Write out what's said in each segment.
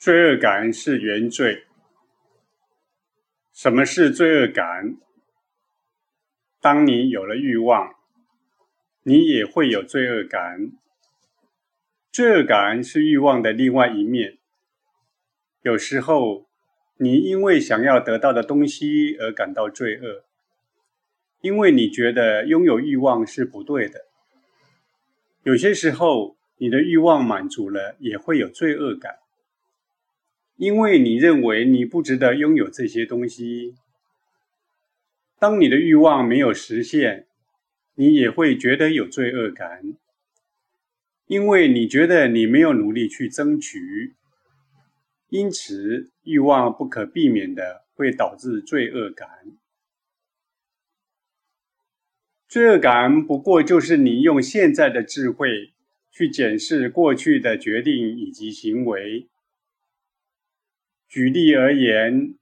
罪恶感是原罪。什么是罪恶感？当你有了欲望，你也会有罪恶感。罪恶感是欲望的另外一面。有时候，你因为想要得到的东西而感到罪恶，因为你觉得拥有欲望是不对的。有些时候，你的欲望满足了，也会有罪恶感。因为你认为你不值得拥有这些东西，当你的欲望没有实现，你也会觉得有罪恶感。因为你觉得你没有努力去争取，因此欲望不可避免的会导致罪恶感。罪恶感不过就是你用现在的智慧去检视过去的决定以及行为。举例而言，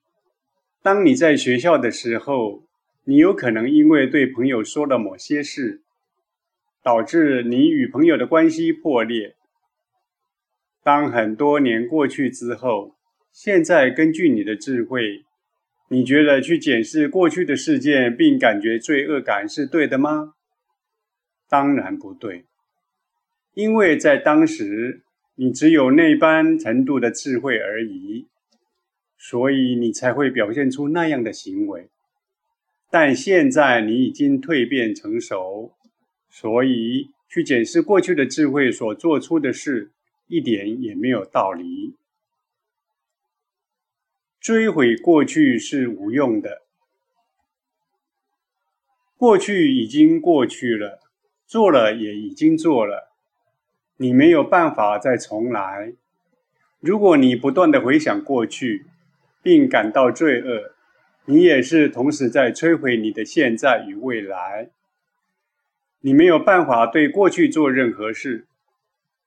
当你在学校的时候，你有可能因为对朋友说了某些事，导致你与朋友的关系破裂。当很多年过去之后，现在根据你的智慧，你觉得去检视过去的事件并感觉罪恶感是对的吗？当然不对，因为在当时你只有那般程度的智慧而已。所以你才会表现出那样的行为，但现在你已经蜕变成熟，所以去检视过去的智慧所做出的事，一点也没有道理。追悔过去是无用的，过去已经过去了，做了也已经做了，你没有办法再重来。如果你不断的回想过去，并感到罪恶，你也是同时在摧毁你的现在与未来。你没有办法对过去做任何事，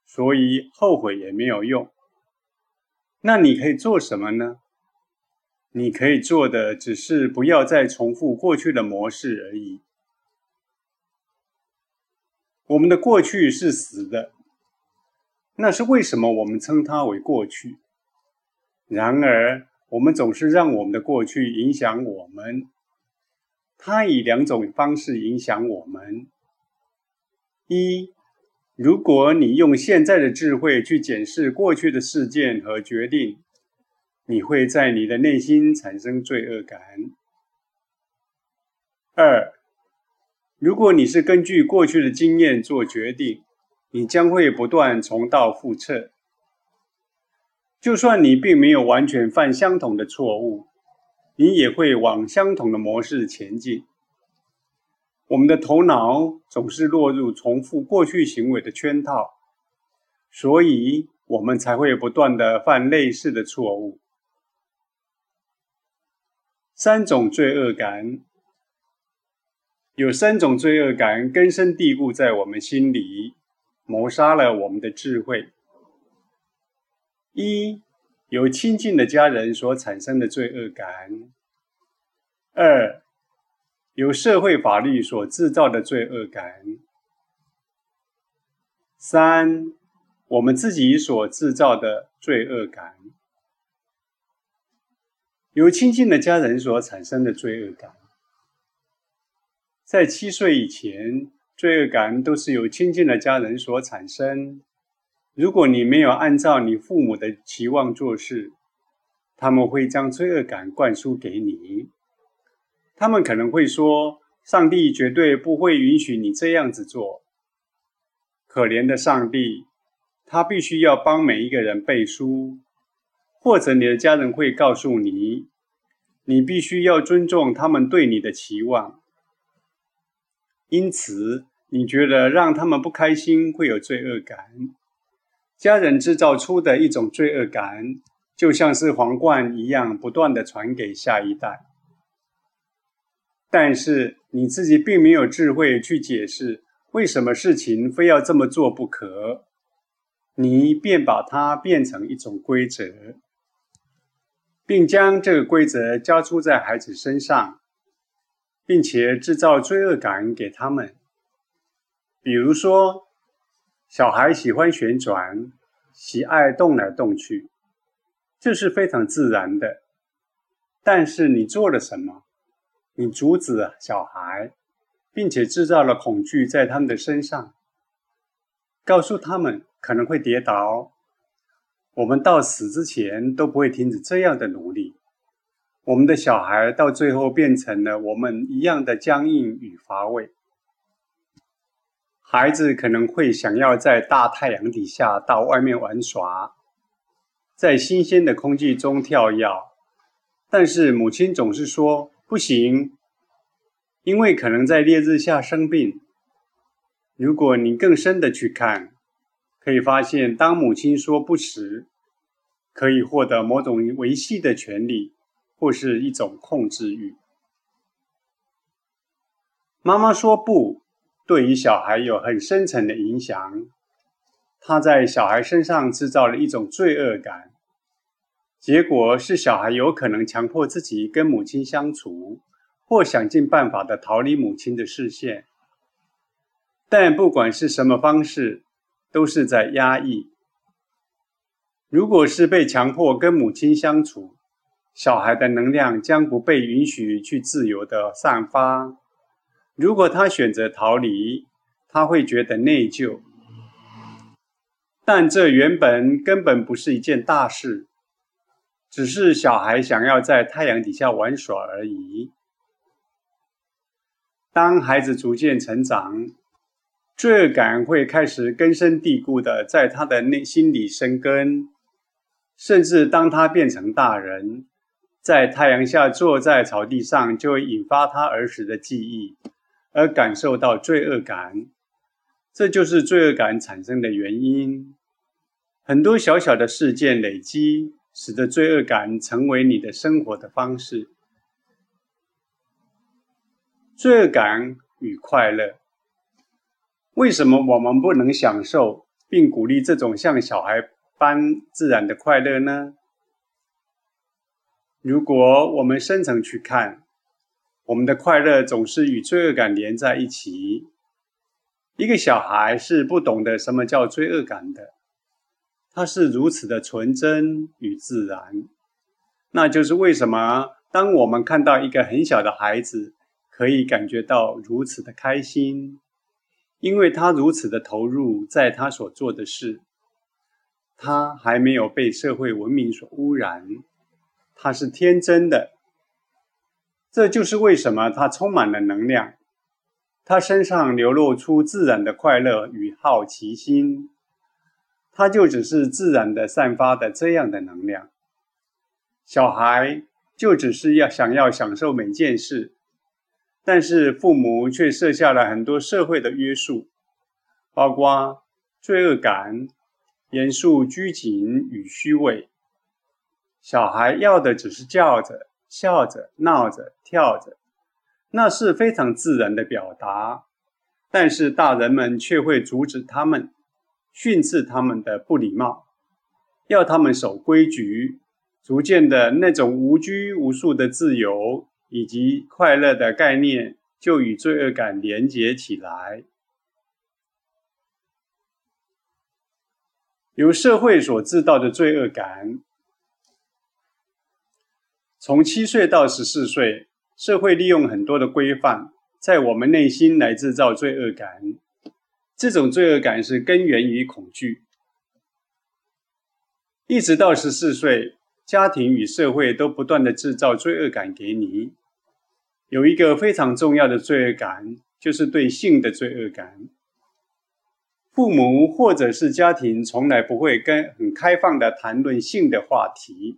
所以后悔也没有用。那你可以做什么呢？你可以做的只是不要再重复过去的模式而已。我们的过去是死的，那是为什么我们称它为过去？然而。我们总是让我们的过去影响我们，它以两种方式影响我们：一，如果你用现在的智慧去检视过去的事件和决定，你会在你的内心产生罪恶感；二，如果你是根据过去的经验做决定，你将会不断重蹈覆辙。就算你并没有完全犯相同的错误，你也会往相同的模式前进。我们的头脑总是落入重复过去行为的圈套，所以我们才会不断的犯类似的错误。三种罪恶感，有三种罪恶感根深蒂固在我们心里，谋杀了我们的智慧。一由亲近的家人所产生的罪恶感；二由社会法律所制造的罪恶感；三我们自己所制造的罪恶感。由亲近的家人所产生的罪恶感，在七岁以前，罪恶感都是由亲近的家人所产生。如果你没有按照你父母的期望做事，他们会将罪恶感灌输给你。他们可能会说：“上帝绝对不会允许你这样子做。”可怜的上帝，他必须要帮每一个人背书。或者你的家人会告诉你：“你必须要尊重他们对你的期望。”因此，你觉得让他们不开心会有罪恶感。家人制造出的一种罪恶感，就像是皇冠一样，不断的传给下一代。但是你自己并没有智慧去解释为什么事情非要这么做不可，你便把它变成一种规则，并将这个规则加诸在孩子身上，并且制造罪恶感给他们。比如说。小孩喜欢旋转，喜爱动来动去。这是非常自然的。但是你做了什么？你阻止小孩，并且制造了恐惧在他们的身上，告诉他们可能会跌倒。我们到死之前都不会停止这样的努力。我们的小孩到最后变成了我们一样的僵硬与乏味。孩子可能会想要在大太阳底下到外面玩耍，在新鲜的空气中跳跃，但是母亲总是说不行，因为可能在烈日下生病。如果你更深的去看，可以发现，当母亲说不时，可以获得某种维系的权利，或是一种控制欲。妈妈说不。对于小孩有很深层的影响，他在小孩身上制造了一种罪恶感，结果是小孩有可能强迫自己跟母亲相处，或想尽办法的逃离母亲的视线。但不管是什么方式，都是在压抑。如果是被强迫跟母亲相处，小孩的能量将不被允许去自由的散发。如果他选择逃离，他会觉得内疚。但这原本根本不是一件大事，只是小孩想要在太阳底下玩耍而已。当孩子逐渐成长，罪恶感会开始根深蒂固的在他的内心里生根，甚至当他变成大人，在太阳下坐在草地上，就会引发他儿时的记忆。而感受到罪恶感，这就是罪恶感产生的原因。很多小小的事件累积，使得罪恶感成为你的生活的方式。罪恶感与快乐，为什么我们不能享受并鼓励这种像小孩般自然的快乐呢？如果我们深层去看。我们的快乐总是与罪恶感连在一起。一个小孩是不懂得什么叫罪恶感的，他是如此的纯真与自然。那就是为什么当我们看到一个很小的孩子，可以感觉到如此的开心，因为他如此的投入在他所做的事，他还没有被社会文明所污染，他是天真的。这就是为什么他充满了能量，他身上流露出自然的快乐与好奇心，他就只是自然的散发的这样的能量。小孩就只是要想要享受每件事，但是父母却设下了很多社会的约束，包括罪恶感、严肃拘谨与虚伪。小孩要的只是叫着。笑着、闹着、跳着，那是非常自然的表达。但是大人们却会阻止他们，训斥他们的不礼貌，要他们守规矩。逐渐的，那种无拘无束的自由以及快乐的概念，就与罪恶感连结起来。由社会所制造的罪恶感。从七岁到十四岁，社会利用很多的规范，在我们内心来制造罪恶感。这种罪恶感是根源于恐惧。一直到十四岁，家庭与社会都不断的制造罪恶感给你。有一个非常重要的罪恶感，就是对性的罪恶感。父母或者是家庭从来不会跟很开放的谈论性的话题。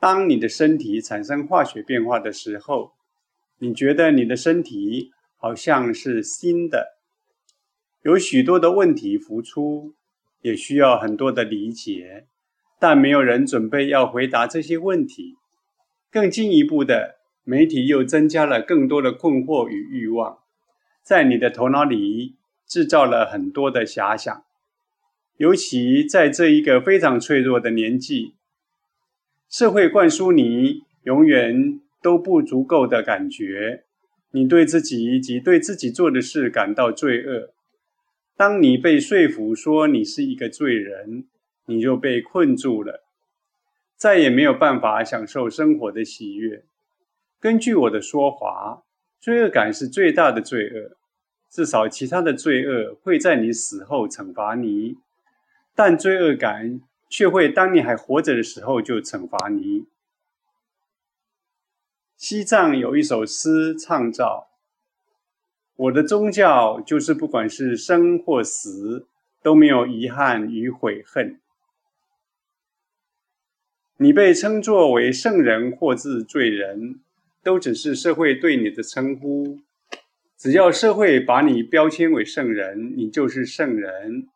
当你的身体产生化学变化的时候，你觉得你的身体好像是新的，有许多的问题浮出，也需要很多的理解，但没有人准备要回答这些问题。更进一步的，媒体又增加了更多的困惑与欲望，在你的头脑里制造了很多的遐想，尤其在这一个非常脆弱的年纪。社会灌输你永远都不足够的感觉，你对自己及对自己做的事感到罪恶。当你被说服说你是一个罪人，你就被困住了。再也没有办法享受生活的喜悦。根据我的说法，罪恶感是最大的罪恶。至少其他的罪恶会在你死后惩罚你，但罪恶感却会当你还活着的时候就惩罚你。西藏有一首诗唱道：“我的宗教就是不管是生或死，都没有遗憾与悔恨。”你被称作为圣人或自罪人，都只是社会对你的称呼。只要社会把你标签为圣人，你就是圣人；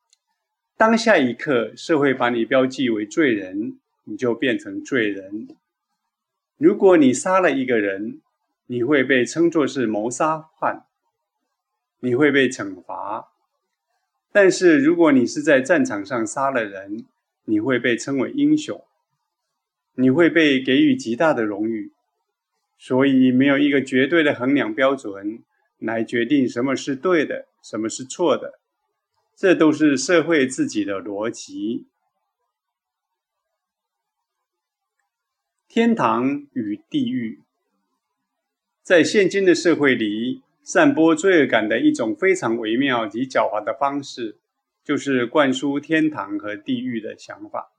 当下一刻，社会把你标记为罪人，你就变成罪人。如果你杀了一个人，你会被称作是谋杀犯，你会被惩罚；但是如果你是在战场上杀了人，你会被称为英雄，你会被给予极大的荣誉。所以，没有一个绝对的衡量标准。来决定什么是对的，什么是错的，这都是社会自己的逻辑。天堂与地狱，在现今的社会里，散播罪恶感的一种非常微妙及狡猾的方式，就是灌输天堂和地狱的想法。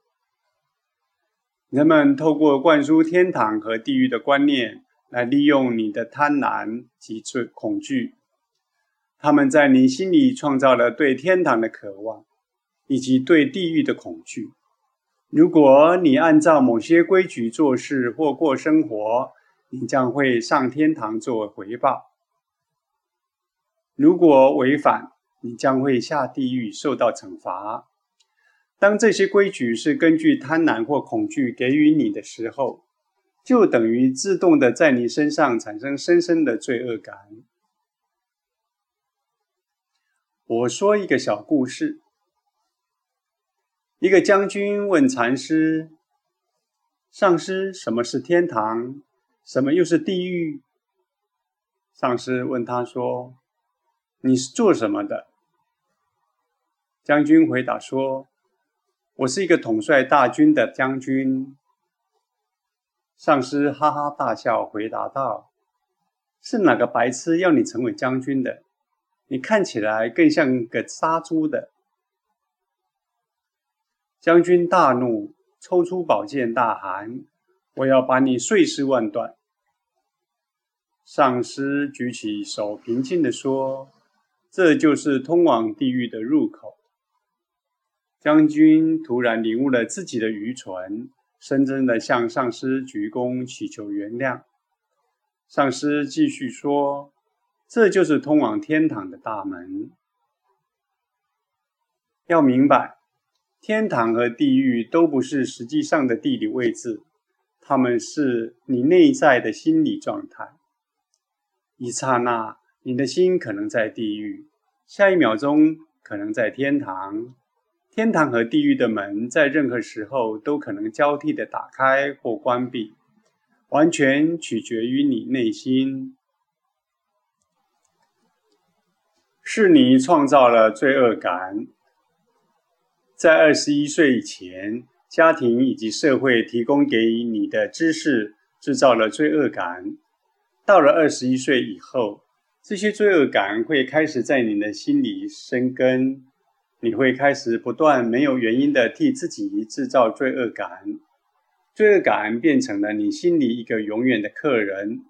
人们透过灌输天堂和地狱的观念。来利用你的贪婪及罪恐惧，他们在你心里创造了对天堂的渴望，以及对地狱的恐惧。如果你按照某些规矩做事或过生活，你将会上天堂作为回报；如果违反，你将会下地狱受到惩罚。当这些规矩是根据贪婪或恐惧给予你的时候，就等于自动的在你身上产生深深的罪恶感。我说一个小故事：一个将军问禅师：“上师，什么是天堂？什么又是地狱？”上师问他说：“你是做什么的？”将军回答说：“我是一个统帅大军的将军。”上师哈哈大笑，回答道：“是哪个白痴要你成为将军的？你看起来更像个杀猪的。”将军大怒，抽出宝剑，大喊：“我要把你碎尸万段！”上司举起手，平静地说：“这就是通往地狱的入口。”将军突然领悟了自己的愚蠢。深深的向上师鞠躬，祈求原谅。上师继续说：“这就是通往天堂的大门。要明白，天堂和地狱都不是实际上的地理位置，它们是你内在的心理状态。一刹那，你的心可能在地狱；下一秒钟，可能在天堂。”天堂和地狱的门在任何时候都可能交替的打开或关闭，完全取决于你内心。是你创造了罪恶感。在二十一岁以前，家庭以及社会提供给你的知识制造了罪恶感。到了二十一岁以后，这些罪恶感会开始在你的心里生根。你会开始不断没有原因的替自己制造罪恶感，罪恶感变成了你心里一个永远的客人。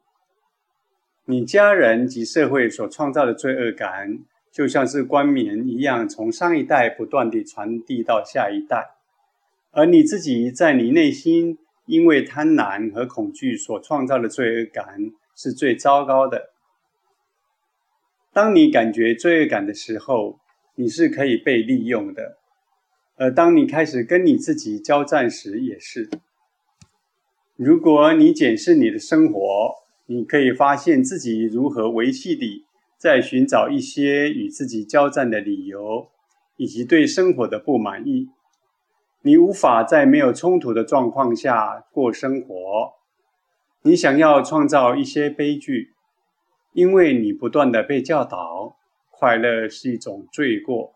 你家人及社会所创造的罪恶感，就像是冠冕一样，从上一代不断地传递到下一代。而你自己在你内心因为贪婪和恐惧所创造的罪恶感，是最糟糕的。当你感觉罪恶感的时候，你是可以被利用的，而当你开始跟你自己交战时，也是。如果你检视你的生活，你可以发现自己如何维系地在寻找一些与自己交战的理由，以及对生活的不满意。你无法在没有冲突的状况下过生活。你想要创造一些悲剧，因为你不断的被教导。快乐是一种罪过。